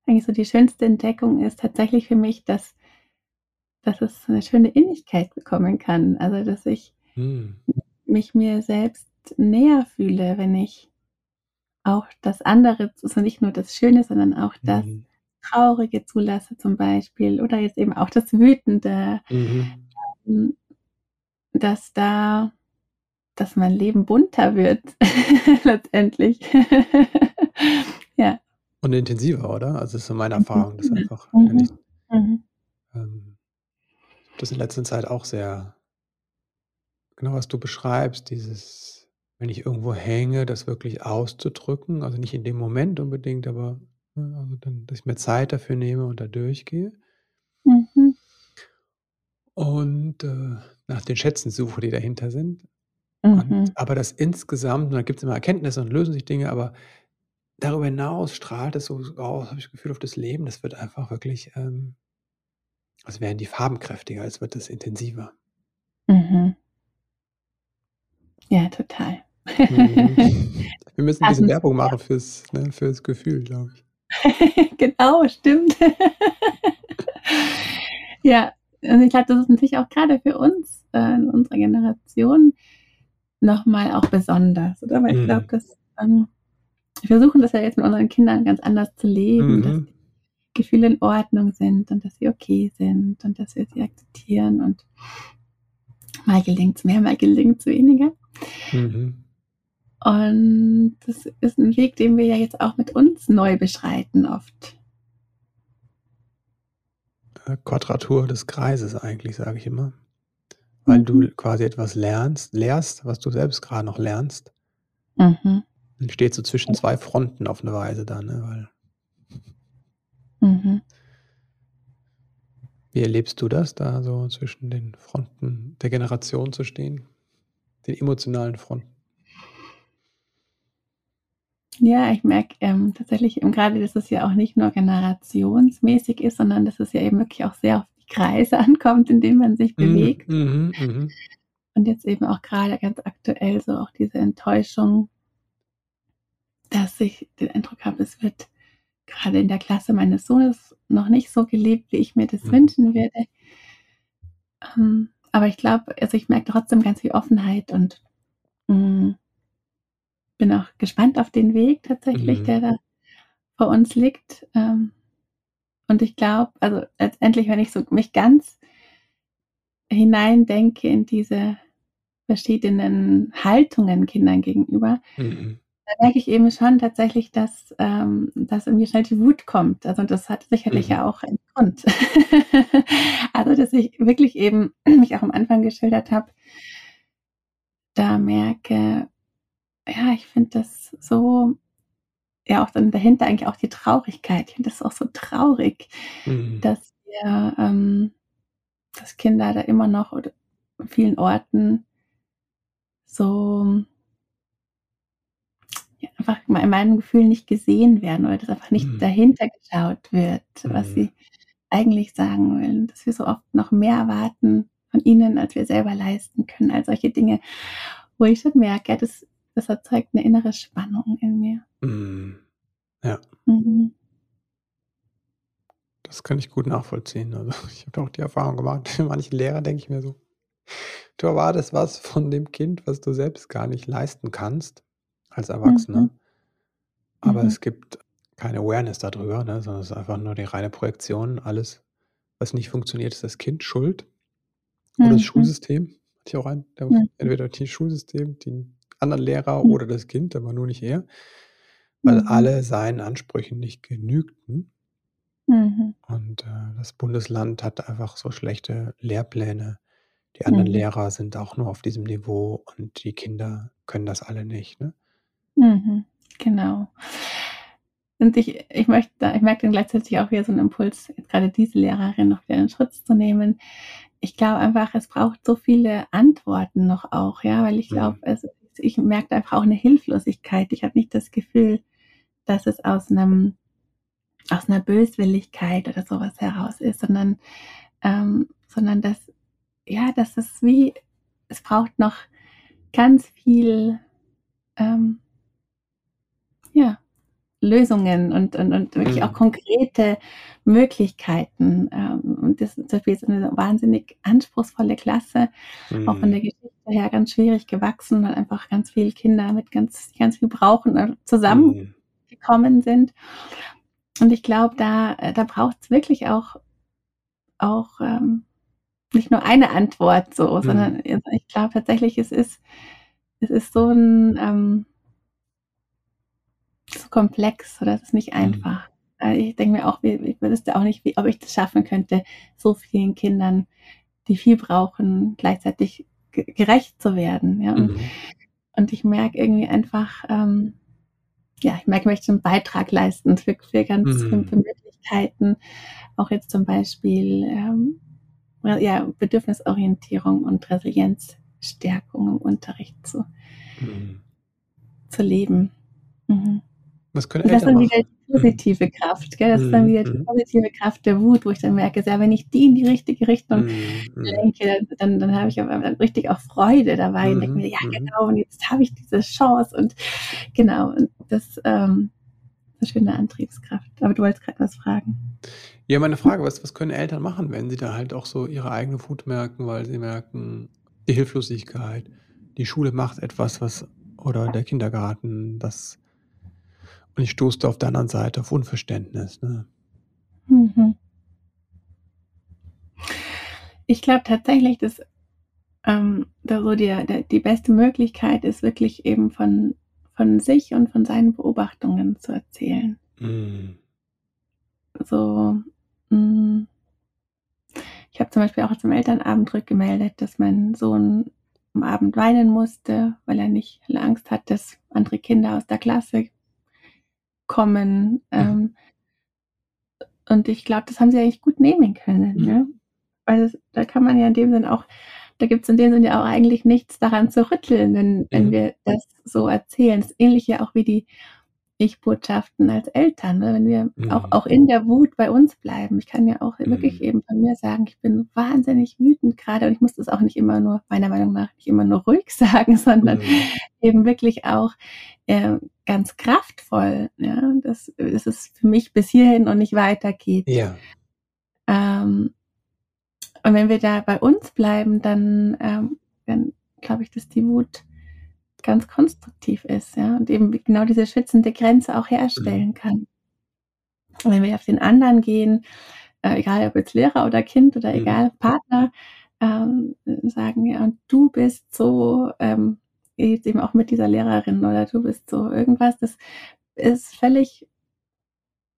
eigentlich so die schönste Entdeckung ist tatsächlich für mich, dass, dass es eine schöne Innigkeit bekommen kann. Also, dass ich Mhm. mich mir selbst näher fühle, wenn ich auch das andere, also nicht nur das Schöne, sondern auch das Mhm. Traurige zulasse zum Beispiel oder jetzt eben auch das Wütende, Mhm. hm, dass da dass mein Leben bunter wird letztendlich. Ja. Und intensiver, oder? Also, das ist so meine Mhm. Erfahrung, dass Mhm. einfach, ich Mhm. Mhm. ähm, ich habe das in letzter Zeit auch sehr genau, was du beschreibst, dieses, wenn ich irgendwo hänge, das wirklich auszudrücken, also nicht in dem Moment unbedingt, aber, also dann, dass ich mir Zeit dafür nehme und da durchgehe. Mhm. Und, äh, nach den Schätzen suche, die dahinter sind. Mhm. Und aber das insgesamt und da gibt's immer Erkenntnisse und lösen sich Dinge, aber darüber hinaus strahlt es so aus, habe ich das Gefühl, auf das Leben. Das wird einfach wirklich, ähm als wären die Farben kräftiger, als wird es intensiver. Mhm. Ja, total. Mhm. Wir müssen Passend, Werbung machen fürs ne, fürs Gefühl, glaube ich. Genau, stimmt. Ja, und ich glaube, das ist natürlich auch grade für uns, äh, in unserer Generation noch mal auch besonders, oder? Weil ich glaube, Mhm. dass, ähm wir versuchen das ja jetzt mit unseren Kindern ganz anders zu leben, dass Mhm. die Gefühle in Ordnung sind und dass sie okay sind und dass wir sie akzeptieren und mal gelingt's mehr, mal gelingt's weniger. Mhm. Und das ist 'n Weg, den wir ja jetzt auch mit uns neu beschreiten oft. Quadratur des Kreises eigentlich, sage ich immer. Weil du Mhm. quasi etwas lernst lehrst, was du selbst grad noch lernst. Mhm. Und steht so zwischen 2 Fronten auf 'ne Weise dann, ne, weil Mhm. Wie erlebst du das, da so zwischen den Fronten der Generation zu stehen? Den emotionalen Fronten? Ja, ich merke, ähm, tatsächlich eben grade, dass es ja auch nicht nur generationsmäßig ist, sondern dass es ja eben wirklich auch sehr auf die Kreise ankommt, in denen man sich Mhm, bewegt. mhm, mhm. Und jetzt eben auch grade ganz aktuell so auch diese Enttäuschung dass ich den Eindruck habe, es wird grade in der Klasse meines Sohnes noch nicht so gelebt, wie ich mir das Mhm. wünschen würde. Ähm, aber ich glaube also, ich merke trotzdem ganz viel Offenheit und, hm bin auch gespannt auf den Weg tatsächlich, Mhm. der da vor uns liegt. Ähm, und ich glaube also, letztendlich, wenn ich so mich ganz hineindenke in diese verschiedenen Haltungen Kindern gegenüber, Mhm. da merke ich eben schon tatsächlich, dass, ähm dass in mir schnell die Wut kommt. Also, das hat sicherlich Mhm. ja auch einen Grund. Also, dass ich wirklich eben, wie ich auch am Anfang geschildert habe da merke, ja, ich finde das so, ja, auch dann dahinter eigentlich auch die Traurigkeit. Ich finde das auch so traurig, Mhm. dass wir, ähm, dass Kinder da immer noch oder an vielen Orten so ja, einfach in meinem Gefühl nicht gesehen werden oder dass einfach nicht Mhm. dahinter geschaut wird, was Mhm. sie eigentlich sagen wollen. Dass wir so oft noch mehr erwarten von ihnen, als wir selber leisten können. All solche Dinge, wo ich schon merke, das, das erzeugt eine innere Spannung in mir. Mhm. Ja, Mhm. das kann ich gut nachvollziehen. Also ich habe auch die Erfahrung gemacht, für manche Lehrer denke ich mir so, du erwartest was von dem Kind, was du selbst gar nicht leisten kannst als Erwachsener. Mhm. Aber Mhm. es gibt keine Awareness darüber, ne, sondern es ist einfach nur die reine Projektion. Alles, was nicht funktioniert, ist das Kind schuld oder das Mhm. Schulsystem. Hatte ich auch der Mhm. entweder das Schulsystem, den anderen Lehrer Mhm. oder das Kind, aber nur nicht er, weil Mhm. alle seinen Ansprüchen nicht genügten. Mhm. Und äh, das Bundesland hat einfach so schlechte Lehrpläne. Die anderen Mhm. Lehrer sind auch nur auf diesem Niveau und die Kinder können das alle nicht. Ne? Mhm. Genau. Und ich, ich möchte, ich merke dann gleichzeitig auch wieder so einen Impuls, gerade diese Lehrerin noch wieder in Schutz zu nehmen. Ich glaube einfach, es braucht so viele Antworten noch auch, ja, weil ich Mhm. glaube, also ich merke einfach auch eine Hilflosigkeit. Ich habe nicht das Gefühl, dass es aus einem aus einer Böswilligkeit oder sowas heraus ist, sondern ähm, sondern dass ja, dass es wie es braucht noch ganz viel ähm, ja Lösungen und, und, und wirklich auch Mhm. konkrete Möglichkeiten. Ähm, und das ist zum Beispiel jetzt eine wahnsinnig anspruchsvolle Klasse, auch von der Mhm. Geschichte her ganz schwierig gewachsen, weil einfach ganz viele Kinder mit ganz, ganz viel brauchen, äh, Mhm. zusammengekommen sind. Und ich glaube, da, äh, da braucht es wirklich auch, auch ähm, nicht nur eine Antwort so, Mhm. sondern ich glaube tatsächlich, es ist, es ist so ein ähm, komplex oder es ist nicht Mhm. einfach. Äh, Ich denke mir auch, ich wüsste auch nicht, wie, ob ich das schaffen könnte, so vielen Kindern, die viel brauchen, gleichzeitig ge- gerecht zu werden. Ja? Und, Mhm. und ich merke irgendwie einfach, ähm, ja, ich merke, ich möchte einen Beitrag leisten für, für ganz Mhm. für Möglichkeiten, auch jetzt zum Beispiel ähm, ja, Bedürfnisorientierung und Resilienzstärkung im Unterricht zu, Mhm. zu leben. Mhm. Was können das ist dann wieder die positive Kraft, gell? Das ist dann Mhm. wieder die Mhm. positive Kraft der Wut, wo ich dann merke, ja, wenn ich die in die richtige Richtung Mhm. Mhm. lenke, dann, dann habe ich aber dann richtig auch Freude dabei und denke mir, Mhm. ja, Mhm. genau, und jetzt habe ich diese Chance und genau, und das ähm, ist eine schöne Antriebskraft. Aber du wolltest gerade was fragen. Ja, meine Frage, was, was können Eltern machen, wenn sie da halt auch so ihre eigene Wut merken, weil sie merken, die Hilflosigkeit, die Schule macht etwas, was, oder der Kindergarten, das, und ich stoße auf der anderen Seite auf Unverständnis. Ne? Mhm. Ich glaube tatsächlich, dass ähm, da so die, die beste Möglichkeit ist, wirklich eben von, von sich und von seinen Beobachtungen zu erzählen. Mhm. So, mh, ich habe zum Beispiel auch zum Elternabend rückgemeldet, dass mein Sohn am Abend weinen musste, weil er nicht Angst hat, dass andere Kinder aus der Klasse kommen. Ähm, und ich glaube, das haben sie eigentlich gut nehmen können. Mhm. Ne? Weil das, da kann man ja in dem Sinn auch, da gibt es in dem Sinn ja auch eigentlich nichts daran zu rütteln, wenn, wenn Mhm. wir das so erzählen. Das ist ähnlich ja auch wie die Ich-Botschaften als Eltern, ne? wenn wir auch, Mhm. auch in der Wut bei uns bleiben. Ich kann ja auch wirklich Mhm. eben von mir sagen, ich bin wahnsinnig wütend gerade und ich muss das auch nicht immer nur, meiner Meinung nach, nicht immer nur ruhig sagen, sondern Mhm. eben wirklich auch äh, ganz kraftvoll, ja, dass, dass es für mich bis hierhin und nicht weitergeht. Ja. Ähm, und wenn wir da bei uns bleiben, dann, ähm, dann glaube ich, dass die Wut ganz konstruktiv ist, ja, und eben genau diese schützende Grenze auch Mhm. herstellen kann. Und wenn wir auf den anderen gehen, äh, egal ob jetzt Lehrer oder Kind oder Mhm. egal Partner, ähm, sagen, ja, und du bist so, ähm, jetzt eben auch mit dieser Lehrerin oder du bist so irgendwas, das ist völlig,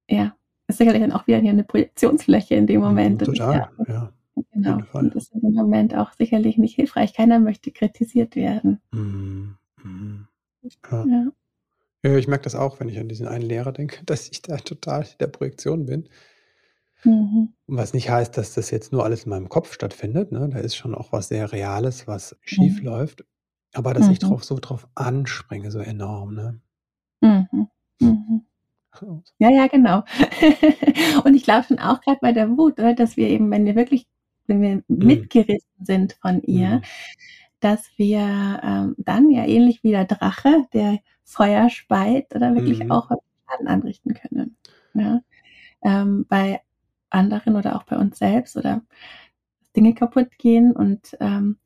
ja, ist sicherlich dann auch wieder hier eine Projektionsfläche in dem Mhm. Moment. Und ich, ja, Total, ja. Genau. Und das ist im Moment auch sicherlich nicht hilfreich. Keiner möchte kritisiert werden. Mhm. Mhm. Ja. ja. ja. ich merke das auch, wenn ich an diesen einen Lehrer denke, dass ich da total in der Projektion bin. Mhm. Was nicht heißt, dass das jetzt nur alles in meinem Kopf stattfindet. Ne? Da ist schon auch was sehr Reales, was schief mhm. läuft. Aber dass ich mhm. drauf, so drauf anspringe, so enorm. Ne? Mhm. Mhm. Ja, ja, genau. Und ich glaube schon auch gerade bei der Wut, oder, dass wir eben, wenn wir wirklich, wenn wir mhm. mitgerissen sind von ihr. Dass wir ähm, dann ja ähnlich wie der Drache, der Feuer speit, oder wirklich mhm. auch Schaden anrichten können. Ja? Ähm, bei anderen oder auch bei uns selbst oder Dinge kaputt gehen und ähm,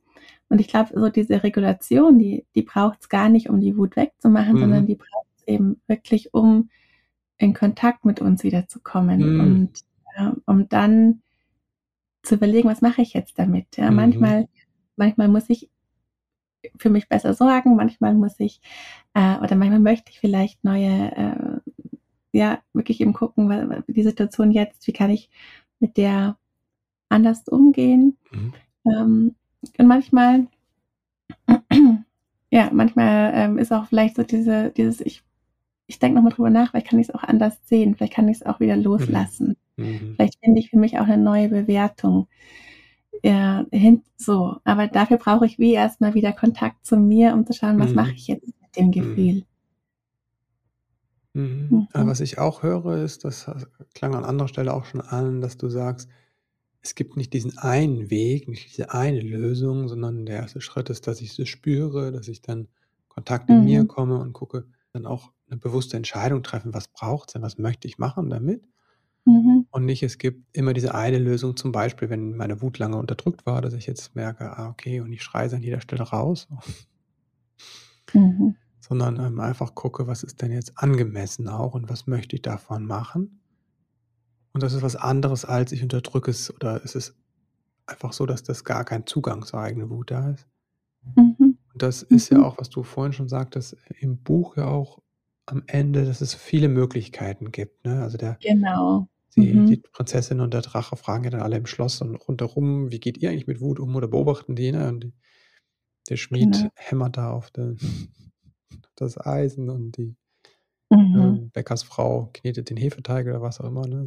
und ich glaube, so diese Regulation, die, die braucht es gar nicht, um die Wut wegzumachen, mhm. sondern die braucht es eben wirklich, um in Kontakt mit uns wiederzukommen mhm. und äh, um dann zu überlegen, was mache ich jetzt damit. Ja, mhm. manchmal, manchmal muss ich für mich besser sorgen, manchmal muss ich äh, oder manchmal möchte ich vielleicht neue, äh, ja, wirklich eben gucken, weil, die Situation jetzt, wie kann ich mit der anders umgehen. Mhm. Ähm, und manchmal, ja, manchmal ähm, ist auch vielleicht so diese, dieses, ich ich denke nochmal drüber nach, vielleicht kann ich es auch anders sehen, vielleicht kann ich es auch wieder loslassen. Mhm. mhm. Vielleicht finde ich für mich auch eine neue Bewertung. Ja, hin, so, aber dafür brauche ich wie erstmal wieder Kontakt zu mir, um zu schauen, was mhm. mache ich jetzt mit dem mhm. Gefühl. Mhm. Mhm. was ich auch höre, ist, das klang an anderer Stelle auch schon an, dass du sagst, es gibt nicht diesen einen Weg, nicht diese eine Lösung, sondern der erste Schritt ist, dass ich es spüre, dass ich dann Kontakt in mir komme und gucke, dann auch eine bewusste Entscheidung treffen, was braucht es denn, was möchte ich machen damit? Mhm. Und nicht, es gibt immer diese eine Lösung, zum Beispiel, wenn meine Wut lange unterdrückt war, dass ich jetzt merke, ah, okay, und ich schreie an jeder Stelle raus. Mhm. Sondern ähm, einfach gucke, was ist denn jetzt angemessen auch und was möchte ich davon machen? Und das ist was anderes, als ich unterdrücke es oder ist es einfach so, dass das gar kein Zugang zur eigenen Wut da ist. Mhm. Und das ist ja mhm. auch, was du vorhin schon sagtest, im Buch ja auch am Ende, dass es viele Möglichkeiten gibt. Ne? Also der, genau. Die, mhm. die, Prinzessin und der Drache fragen ja dann alle im Schloss und rundherum, wie geht ihr eigentlich mit Wut um oder beobachten die? Ne? Und die, der Schmied genau. hämmert da auf den, das Eisen und die mhm. äh, Bäckersfrau knetet den Hefeteig oder was auch immer. Ne?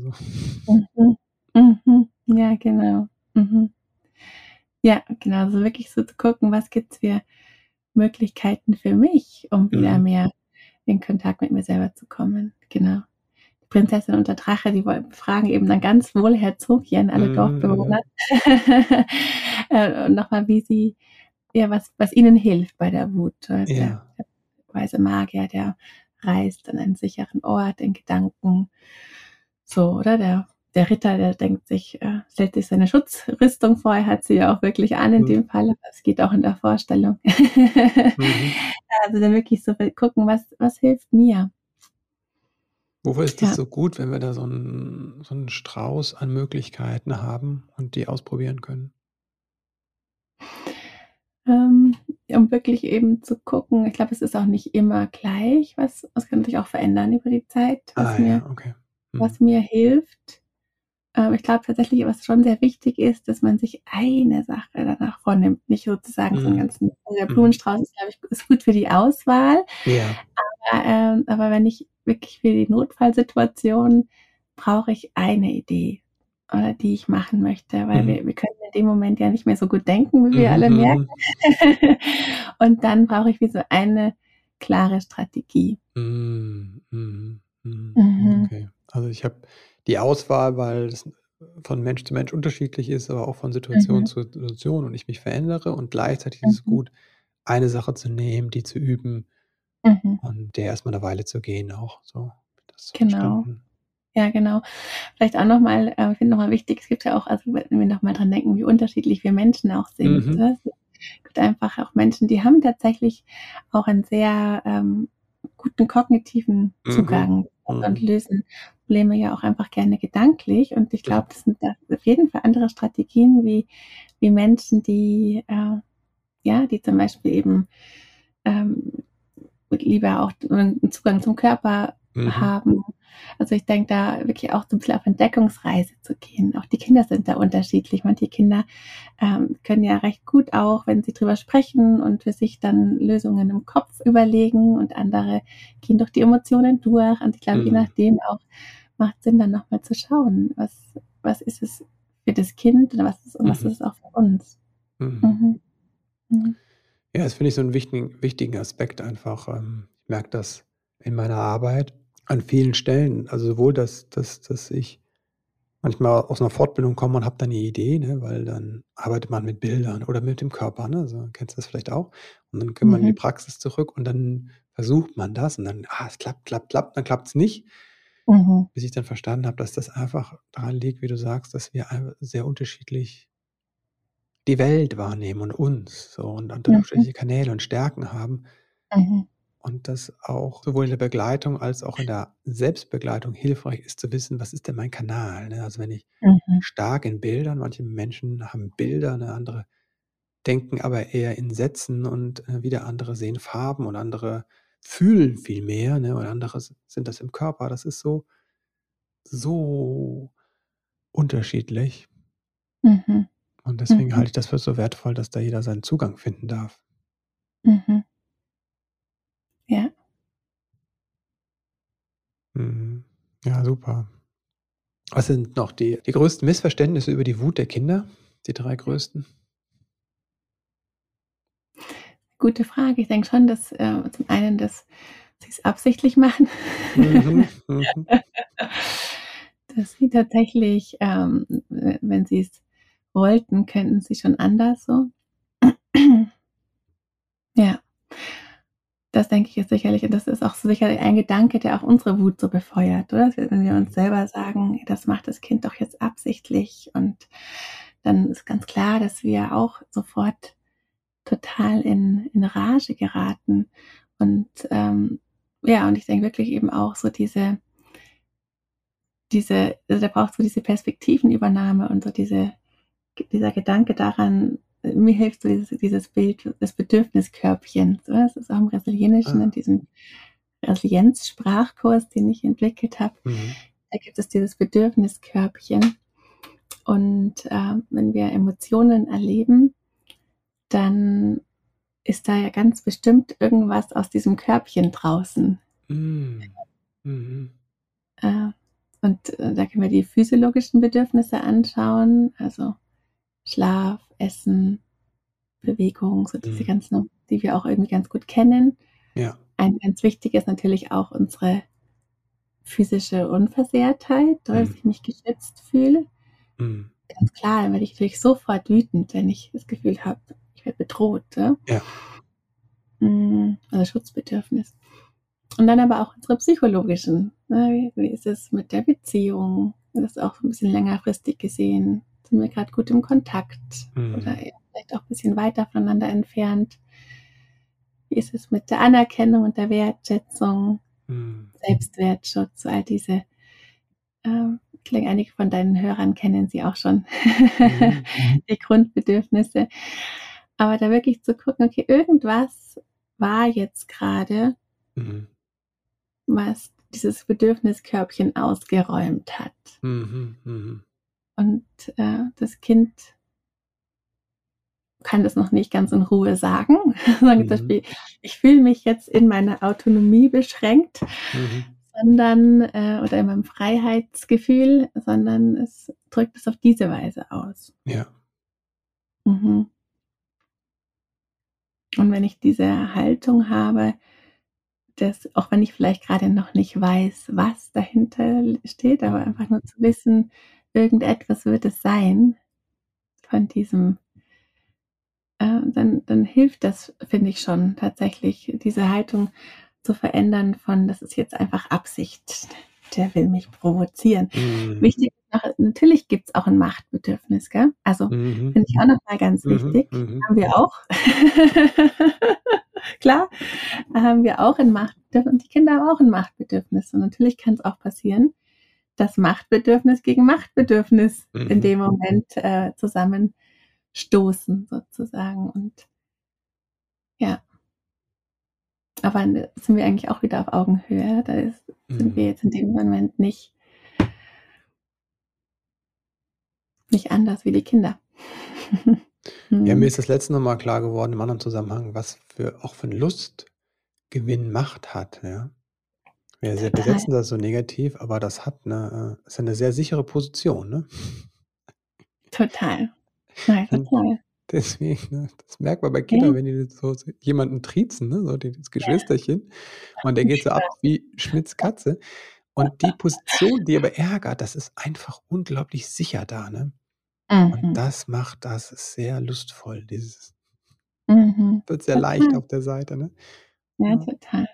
So. Mhm. mhm. Ja, genau. Mhm. Ja, genau. So wirklich so zu gucken, was gibt es für Möglichkeiten für mich, um wieder mhm. mehr in Kontakt mit mir selber zu kommen. Genau. Prinzessin und der Drache, die fragen eben dann ganz wohl Herzogchen, alle mhm. Dorfbewohner, äh, nochmal, wie sie, ja, was, was ihnen hilft bei der Wut. Der, ja. der weise Magier, der reist an einen sicheren Ort in Gedanken. So, oder? Der der Ritter, der denkt sich, äh, stellt sich seine Schutzrüstung vor, er hat sie ja auch wirklich an in mhm. dem Fall, das geht auch in der Vorstellung. mhm. Also dann wirklich so gucken, was, was hilft mir. Wofür ist das ja. so gut, wenn wir da so einen, so einen Strauß an Möglichkeiten haben und die ausprobieren können? Ähm, um wirklich eben zu gucken, ich glaube, es ist auch nicht immer gleich, was, was kann sich auch verändern über die Zeit, was, ah, mir, ja, okay. hm. was mir hilft. Ähm, ich glaube tatsächlich, was schon sehr wichtig ist, dass man sich eine Sache danach vornimmt, nicht sozusagen mhm. so einen ganzen der mhm. Blumenstrauß ist, glaube ich, ist gut für die Auswahl. Ja. Aber, ähm, aber wenn ich wirklich für die Notfallsituation brauche ich eine Idee oder die ich machen möchte, weil mhm. wir, wir können in dem Moment ja nicht mehr so gut denken, wie wir mhm. alle merken. Und dann brauche ich wie so eine klare Strategie. Mhm. Mhm. Okay. Also ich habe die Auswahl, weil es von Mensch zu Mensch unterschiedlich ist, aber auch von Situation mhm. zu Situation und ich mich verändere und gleichzeitig ist es mhm. gut, eine Sache zu nehmen, die zu üben mhm. und der erstmal eine Weile zu gehen auch. So, genau. Verstanden. Ja, genau. Vielleicht auch nochmal, äh, ich finde nochmal wichtig, es gibt ja auch, also wenn wir nochmal dran denken, wie unterschiedlich wir Menschen auch sind. Mhm. Ne? Es gibt einfach auch Menschen, die haben tatsächlich auch einen sehr ähm, guten kognitiven mhm. Zugang mhm. und lösen Probleme ja auch einfach gerne gedanklich. Und ich glaube, das sind auf jeden Fall andere Strategien wie, wie Menschen, die, äh, ja, die zum Beispiel eben ähm, lieber auch einen Zugang zum Körper mhm. haben. Also ich denke da wirklich auch so ein bisschen auf Entdeckungsreise zu gehen. Auch die Kinder sind da unterschiedlich. Manche Kinder ähm, können ja recht gut auch, wenn sie drüber sprechen und für sich dann Lösungen im Kopf überlegen und andere gehen durch die Emotionen durch. Und ich glaube, mhm. je nachdem auch macht Sinn, dann nochmal zu schauen, was, was ist es für das Kind und was ist, und was mhm. ist es auch für uns. Mhm. mhm. Ja, das finde ich so einen wichtigen, wichtigen Aspekt einfach. Ähm, ich merke das in meiner Arbeit an vielen Stellen. Also sowohl, dass, dass, dass ich manchmal aus einer Fortbildung komme und habe dann eine Idee, ne, weil dann arbeitet man mit Bildern oder mit dem Körper, ne? So, kennst du das vielleicht auch? Und dann kommt man in die mhm. Praxis zurück und dann versucht man das und dann, ah, es klappt, klappt, klappt, dann klappt es nicht. Mhm. Bis ich dann verstanden habe, dass das einfach daran liegt, wie du sagst, dass wir sehr unterschiedlich die Welt wahrnehmen und uns so und mhm. unterschiedliche Kanäle und Stärken haben. Mhm. Und das auch sowohl in der Begleitung als auch in der Selbstbegleitung hilfreich ist zu wissen, was ist denn mein Kanal? Ne? Also wenn ich mhm. stark in Bildern, manche Menschen haben Bilder, eine andere denken aber eher in Sätzen und äh, wieder andere sehen Farben und andere fühlen viel mehr, ne? Und andere sind das im Körper. Das ist so, so unterschiedlich. Mhm. Und deswegen mhm. halte ich das für so wertvoll, dass da jeder seinen Zugang finden darf. Mhm. Ja. Mhm. Ja, super. Was sind noch die, die größten Missverständnisse über die Wut der Kinder? Die drei größten? Gute Frage. Ich denke schon, dass äh, zum einen, dass sie es absichtlich machen. Mhm, mhm. dass sie tatsächlich, ähm, wenn sie es wollten, könnten sie schon anders so. ja. Das denke ich ist sicherlich, und das ist auch sicherlich ein Gedanke, der auch unsere Wut so befeuert, oder? Wenn wir uns selber sagen, das macht das Kind doch jetzt absichtlich und dann ist ganz klar, dass wir auch sofort total in, in Rage geraten. Und ähm, ja, und ich denke wirklich eben auch so diese, diese, also da braucht so diese Perspektivenübernahme und so diese, dieser Gedanke daran, mir hilft so dieses, dieses Bild des Bedürfniskörbchens. Das ist auch im Resilienischen, ah. in diesem Resilienz-Sprachkurs, den ich entwickelt habe. Mhm. Da gibt es dieses Bedürfniskörbchen. Und äh, wenn wir Emotionen erleben, dann ist da ja ganz bestimmt irgendwas aus diesem Körbchen draußen. Mm. Mhm. Äh, und äh, da können wir die physiologischen Bedürfnisse anschauen, also Schlaf, Essen, Bewegung, so diese mhm. ganzen, die wir auch irgendwie ganz gut kennen. Ja. Ein ganz wichtig ist natürlich auch unsere physische Unversehrtheit, dass mhm. ich mich geschützt fühle. Mhm. Ganz klar, dann werde ich natürlich sofort wütend, wenn ich das Gefühl habe, ich werde bedroht. Ja. ja. Mm, also Schutzbedürfnis. Und dann aber auch unsere psychologischen. Ne? Wie ist es mit der Beziehung? Das ist auch ein bisschen längerfristig gesehen. Sind wir gerade gut im Kontakt? Mhm. Oder vielleicht auch ein bisschen weiter voneinander entfernt? Wie ist es mit der Anerkennung und der Wertschätzung? Mhm. Selbstwertschutz, all diese äh, ich denke, einige von deinen Hörern kennen sie auch schon, mhm. die Grundbedürfnisse. Aber da wirklich zu gucken, okay, irgendwas war jetzt gerade, mhm. was dieses Bedürfniskörbchen ausgeräumt hat. Mhm, mh. Und äh, das Kind kann das noch nicht ganz in Ruhe sagen. sagen mhm. Beispiel, ich fühle mich jetzt in meiner Autonomie beschränkt, mhm. sondern äh, oder in meinem Freiheitsgefühl, sondern es drückt es auf diese Weise aus. Ja. Mhm. Und wenn ich diese Haltung habe, dass, auch wenn ich vielleicht gerade noch nicht weiß, was dahinter steht, aber einfach nur zu wissen, irgendetwas wird es sein von diesem, äh, dann, dann hilft das, finde ich schon tatsächlich, diese Haltung zu verändern von, das ist jetzt einfach Absicht, der will mich provozieren. Mhm. Wichtig noch, natürlich gibt es auch ein Machtbedürfnis, gell? Also mhm. finde ich auch nochmal ganz mhm. wichtig. Mhm. Haben wir auch. Klar, haben wir auch ein Machtbedürfnis und die Kinder haben auch ein Machtbedürfnis. Und natürlich kann es auch passieren, dass Machtbedürfnis gegen Machtbedürfnis in mhm. dem Moment äh, zusammenstoßen, sozusagen. Und ja. aber sind wir eigentlich auch wieder auf Augenhöhe. Da ist, sind wir jetzt in dem Moment nicht, nicht anders wie die Kinder. Ja, mir ist das letzte Mal klar geworden im anderen Zusammenhang, was für auch für ein Lustgewinn Macht hat, ja. Wir se Total. besetzen das so negativ, aber das hat 'ne äh, ist ja 'ne sehr sichere Position, ne? Total. Ja, Und total. deswegen, ne, das merkt man bei Ja. Kindern, wenn die so so jemanden triezen, ne, so die das Geschwisterchen und der geht so ab wie Schmitz' Katze. Und die Position, die aber ärgert, das ist einfach unglaublich sicher da, ne? Und Mhm. das macht das sehr lustvoll, dieses Mhm. wird sehr leicht Total. auf der Seite, ne? Ja, Ja. total.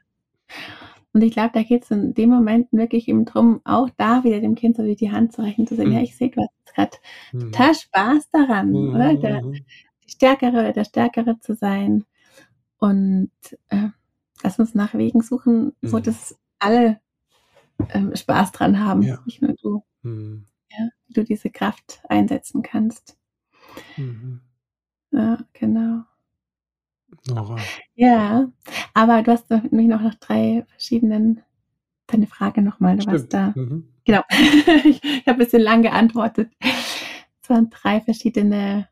Und ich glaube, da geht's in dem Moment wirklich eben drum, auch da wieder dem Kind so wie die Hand zu reichen, zu sagen: „Ja, Mhm. ich sehe, du hast jetzt grad Mhm. total Spaß daran, oder? Mhm, Der mhm. die Stärkere oder der Stärkere zu sein. Und, äh, lass uns nach Wegen suchen, wo Mhm. das alle, ähm, Spaß dran haben, Ja. nicht nur du. Mhm. Ja, wie du diese Kraft einsetzen kannst. Mhm. Ja, genau. Nora. Ja, aber du hast mich noch nach 3 verschiedenen deine Frage noch mal, du warst Stimmt. da Mhm. genau. Ich ich habe bisschen lang geantwortet. Es waren 3 verschiedene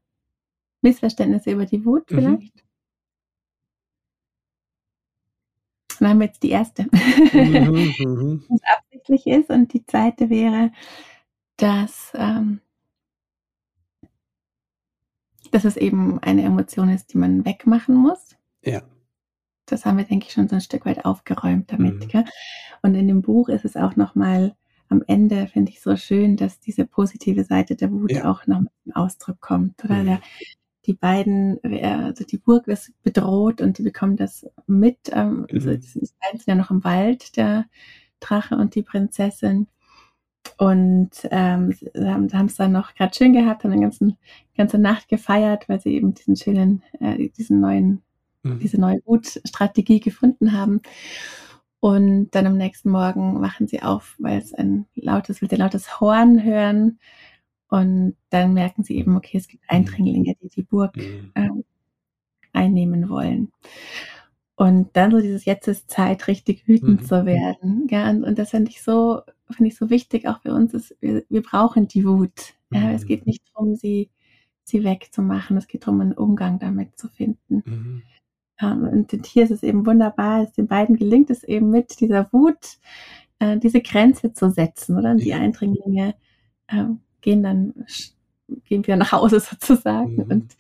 Missverständnisse über die Wut Mhm. vielleicht? Dann haben wir jetzt die 1. Mhm, mhm. Was absichtlich ist und die 2. wäre, dass, ähm dass es eben eine Emotion ist, die man wegmachen muss. Ja. Das haben wir, denke ich, schon so 'n Stück weit aufgeräumt damit, Mhm. gell? Und in dem Buch ist es auch noch mal am Ende finde ich so schön, dass diese positive Seite der Wut Ja. auch noch mal zum Ausdruck kommt, oder? Mhm. Der die beiden äh, also die Burg ist bedroht und die bekommen das mit, ähm, also Mhm. die sind ja noch im Wald, der Drache und die Prinzessin. Und, ähm, haben haben's dann noch grad schön gehabt, haben den ganzen ganze Nacht gefeiert, weil sie eben diesen schönen äh, diesen neuen Mhm. diese neue Wutstrategie gefunden haben. Und dann am nächsten Morgen wachen sie auf, weil's ein lautes weil sie lautes Horn hören. Und dann merken sie eben, okay, es gibt Mhm. Eindringlinge, die die Burg, Mhm. ähm, einnehmen wollen. Und dann so dieses: „Jetzt ist Zeit, richtig wütend Mhm. zu werden“, gell? Und und das finde ich so finde ich so wichtig auch für uns ist, wir wir brauchen die Wut. Ja, es geht Mhm. nicht drum, sie sie wegzumachen. Es geht drum, 'n Umgang damit zu finden. Mhm. Ähm, und hier ist es eben wunderbar, es den beiden gelingt es eben mit dieser Wut, äh, diese Grenze zu setzen, oder? Und die Ja. Eindringlinge, ähm, gehen dann gehen wieder nach Hause sozusagen Mhm. und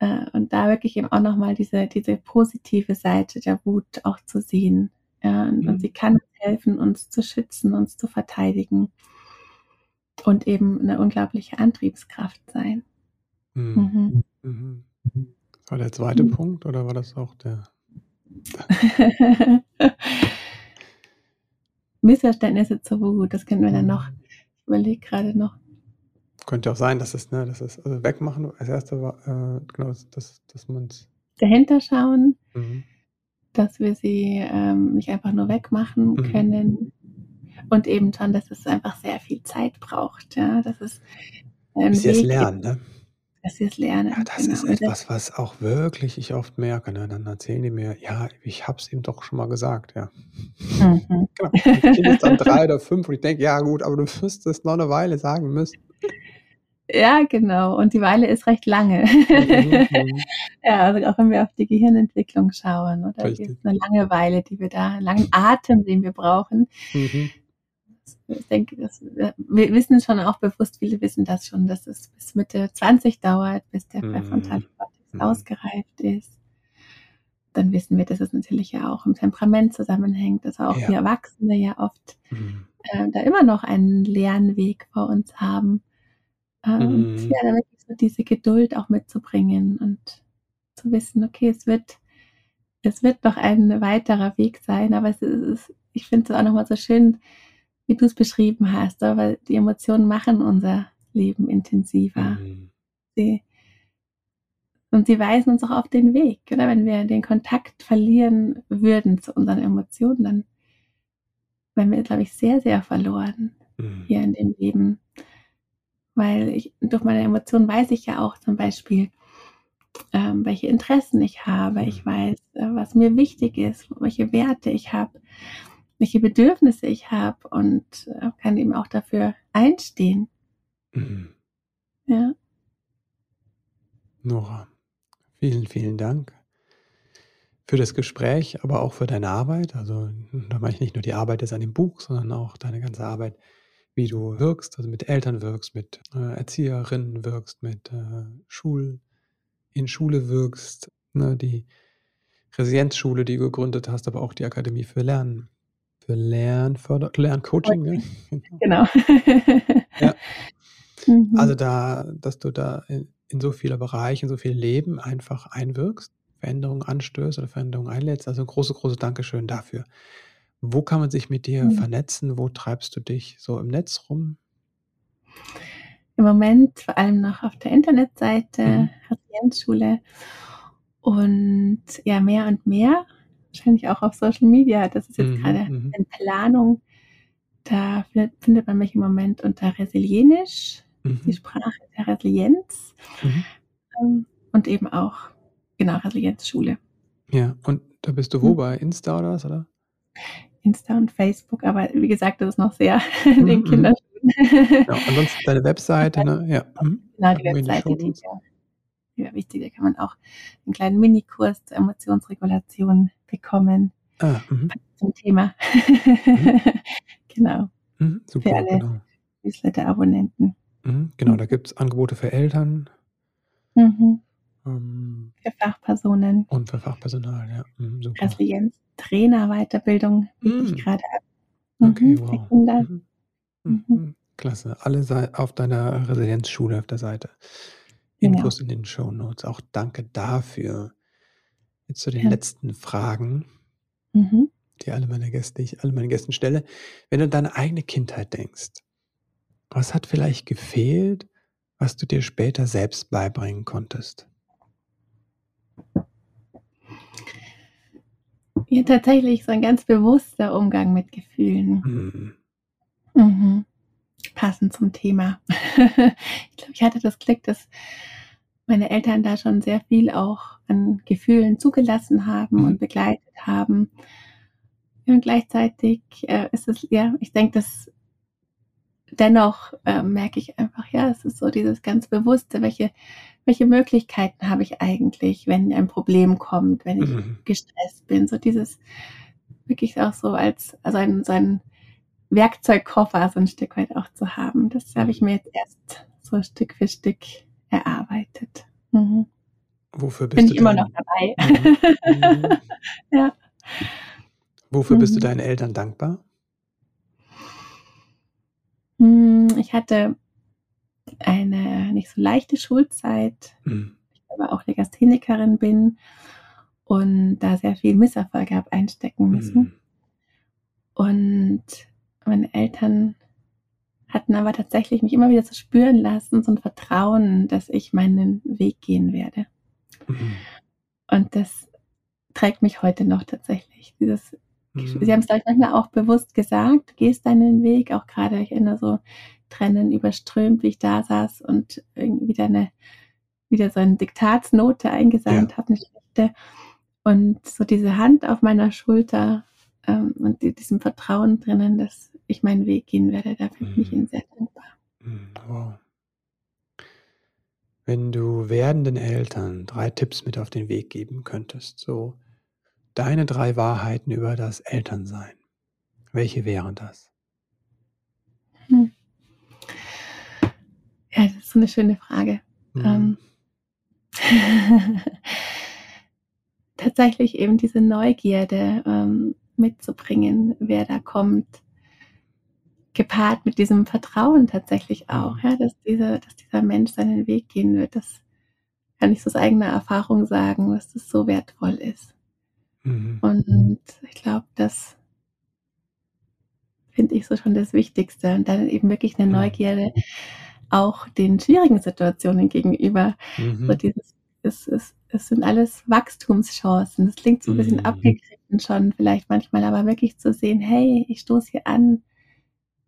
äh, und da wirklich eben auch noch mal diese diese positive Seite der Wut auch zu sehen. Ja, und und sie Mhm. kann uns helfen, uns zu schützen, uns zu verteidigen und eben 'ne unglaubliche Antriebskraft sein. Mhm. Mhm. Mhm. War der 2. Mhm. Punkt oder war das auch der Missverständnisse zur Wut, das könnten wir dann noch ich überlege grade noch. Könnte auch sein, dass es ne, dass es also wegmachen als 1. war, äh, genau, dass dass man's Dahinter schauen Mhm. Dass wir sie, ähm, nicht einfach nur wegmachen Mhm. können. Und eben schon, dass es einfach sehr viel Zeit braucht, ja, dass es Bis sie es lernen, ne? dass sie es Ja, lernen, das genau. ist etwas, was auch wirklich ich oft merke, ne? Dann erzählen die mir: „Ja, ich habe es ihm doch schon mal gesagt“, ja. Mhm. Genau. Das Kind ist dann 3 oder 5 und ich denke: „Ja gut, aber du wirst es noch 'ne Weile sagen müssen.“ Ja, genau. Und die Weile ist recht lange. Mhm, mhm. Ja, also auch wenn wir auf die Gehirnentwicklung schauen, oder? Richtig. ist 'ne lange Weile, die wir da 'n langen Atem, den wir brauchen. Mhm. Ich denke, das wir wir wissen schon auch bewusst viele wissen das schon, dass es bis Mitte 20 dauert, bis der präfrontale Mhm. Kortex Mhm. ausgereift ist. Dann wissen wir, dass es natürlich ja auch im Temperament zusammenhängt, dass auch wir Ja. Erwachsene ja oft, Mhm. äh, da immer noch einen Lernweg vor uns haben. Äh, und ja, da wirklich so diese Geduld auch mitzubringen und zu wissen: „Okay, es wird es wird noch ein weiterer Weg sein“, aber es ist ich finde es auch noch mal so schön, wie du's beschrieben hast, weil die Emotionen machen unser Leben intensiver. Mhm. Sie und sie weisen uns auch auf den Weg, oder? Wenn wir den Kontakt verlieren würden zu unseren Emotionen, dann wären wir, glaube ich, sehr, sehr verloren Mhm. hier in dem Leben. Weil ich durch meine Emotionen weiß ich ja auch zum Beispiel ähm, welche Interessen ich habe. Ich Mhm. weiß, äh, was mir wichtig ist, welche Werte ich habe, welche Bedürfnisse ich habe und äh, kann eben auch dafür einstehen. Mhm. Ja. Nora, vielen, vielen Dank für das Gespräch, aber auch für deine Arbeit. Also da meine ich nicht nur die Arbeit jetzt an dem Buch, sondern auch deine ganze Arbeit, wie du wirkst, also mit Eltern wirkst, mit äh, Erzieherinnen wirkst, mit äh, Schul, in Schule wirkst, ne, die Resilienzschule, die du gegründet hast, aber auch die Akademie für Lernen, für Lernförder Lerncoaching. Ne? Genau. Ja. Mhm. Also da, dass du da in, in so viele Bereiche, in so viel Leben einfach einwirkst, Veränderungen anstößt oder Veränderungen einlädst. Also ein großes, großes Dankeschön dafür. Wo kann man sich mit dir Mhm. vernetzen? Wo treibst du dich so im Netz rum? Im Moment vor allem noch auf der Internetseite Mhm. Resilienzschule und ja, mehr und mehr, wahrscheinlich auch auf Social Media. Das ist jetzt Mhm, gerade mhm. in Planung. Da findet, man mich im Moment unter Resilienisch, die Mhm. Sprache der Resilienz Mhm. ähm, und eben auch, genau, Resilienzschule. Ja, und da bist du wo Mhm. bei Insta oder was, oder? Insta und Facebook, aber wie gesagt, das ist noch sehr in den Mhm, mhm. Kinderschuhen. Genau, ansonsten deine Webseite, ne? Ja. Mhm. Genau, die Webseite, die wäre wichtig. Da kann man auch einen kleinen Minikurs zur Emotionsregulation bekommen Ah, mhm. zum Thema. Mhm. genau, Mhm. für Super, alle genau. Newsletter-Abonnenten. Mhm. Genau, da gibt es Angebote für Eltern Mhm. Ähm, Für Fachpersonen, und für Fachpersonal, ja. Mhm, super. Resilienz, Trainer, Weiterbildung biete ich Mhm. gerade ab. Okay, Mhm. Für wow. Kinder. Mhm. Mhm. Mhm. Klasse. Alle auf deiner Resilienzschule auf der Seite. Genau. Infos in den Shownotes. Auch danke dafür. Jetzt zu den Ja. letzten Fragen, Mhm. die alle meine Gäste, ich alle meine Gästen stelle. Wenn du an deine eigene Kindheit denkst, was hat vielleicht gefehlt, was du dir später selbst beibringen konntest? Ja, tatsächlich so ein ganz bewusster Umgang mit Gefühlen. Mhm. Mhm. Passend zum Thema. ich glaube, ich hatte das Glück, dass meine Eltern da schon sehr viel auch an Gefühlen zugelassen haben Mhm. und begleitet haben. Und gleichzeitig äh, ist es, ja, ich denke, dass dennoch äh, merke ich einfach, ja, es ist so dieses ganz Bewusste, welche, welche Möglichkeiten habe ich eigentlich, wenn ein Problem kommt, wenn ich Mhm. gestresst bin. So dieses wirklich auch so als also ein, so ein Werkzeugkoffer so ein Stück weit auch zu haben. Das habe ich Mhm. mir jetzt erst so Stück für Stück erarbeitet. Mhm. Wofür Bin bist du ich immer noch dabei. Mhm. Mhm. ja. Wofür bist du Mhm. deinen Eltern dankbar? Hm, Ich hatte eine nicht so leichte Schulzeit, Mhm. ich aber auch Legasthenikerin bin und da sehr viel Misserfolge habe einstecken müssen. Mhm. Und meine Eltern hatten aber tatsächlich mich immer wieder zu spüren lassen, so ein Vertrauen, dass ich meinen Weg gehen werde. Mhm. Und das trägt mich heute noch tatsächlich. Dieses, Mhm. Sie haben es, glaube ich, manchmal auch bewusst gesagt, gehst deinen Weg, auch gerade, ich erinnere so Tränen überströmt, wie ich da saß und irgendwie wieder eine, wieder so eine Diktatsnote eingesandt Ja. habe, eine schlechte. Und so diese Hand auf meiner Schulter ähm, und die, diesem Vertrauen drinnen, dass ich meinen Weg gehen werde, bin ich Mhm. Ihnen sehr dankbar. Mhm. Wow. Wenn du werdenden Eltern drei Tipps mit auf den Weg geben könntest, so deine drei Wahrheiten über das Elternsein, welche wären das? Ja, das ist so eine schöne Frage. Mhm. Ähm, tatsächlich eben diese Neugierde ähm, mitzubringen, wer da kommt, gepaart mit diesem Vertrauen tatsächlich auch, Mhm. ja, dass, dieser, dass dieser Mensch seinen Weg gehen wird. Das kann ich so aus eigener Erfahrung sagen, dass das so wertvoll ist. Mhm. Und ich glaube, das finde ich so schon das Wichtigste. Und dann eben wirklich eine Mhm. Auch den schwierigen Situationen gegenüber. So Mhm. dieses, es, es, es sind alles Wachstumschancen. Das klingt so ein bisschen Mhm. abgegriffen schon vielleicht manchmal, aber wirklich zu sehen, hey, ich stoße hier an,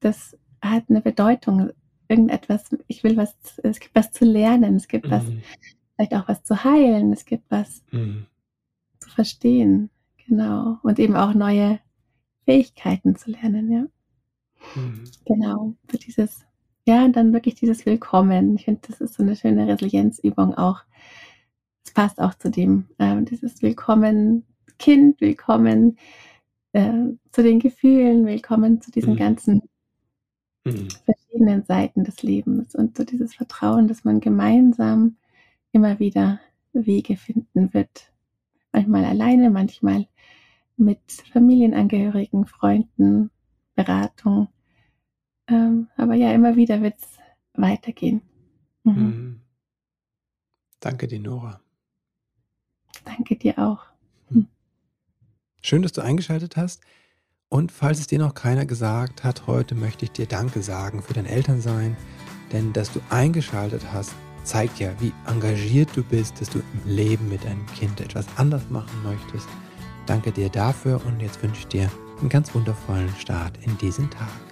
das hat eine Bedeutung. Irgendetwas, ich will was, es gibt was zu lernen, es gibt was Mhm. vielleicht auch was zu heilen, es gibt was mhm. zu verstehen, genau. Und eben auch neue Fähigkeiten zu lernen, ja. Mhm. Genau, für dieses, ja, und dann wirklich dieses Willkommen. Ich finde, das ist so eine schöne Resilienzübung auch. Es passt auch zu dem, äh, dieses Willkommen Kind, willkommen äh, zu den Gefühlen, willkommen zu diesen mhm. ganzen mhm. verschiedenen Seiten des Lebens und so dieses Vertrauen, dass man gemeinsam immer wieder Wege finden wird. Manchmal alleine, manchmal mit Familienangehörigen, Freunden, Beratung. Ähm, aber ja, immer wieder wird es weitergehen. Mhm. Mhm. Danke dir, Nora. Danke dir auch. Mhm. Schön, dass du eingeschaltet hast. Und falls es dir noch keiner gesagt hat, heute möchte ich dir Danke sagen für dein Elternsein, denn dass du eingeschaltet hast, zeigt ja, wie engagiert du bist, dass du im Leben mit deinem Kind etwas anders machen möchtest. Danke dir dafür und jetzt wünsche ich dir einen ganz wundervollen Start in diesen Tag.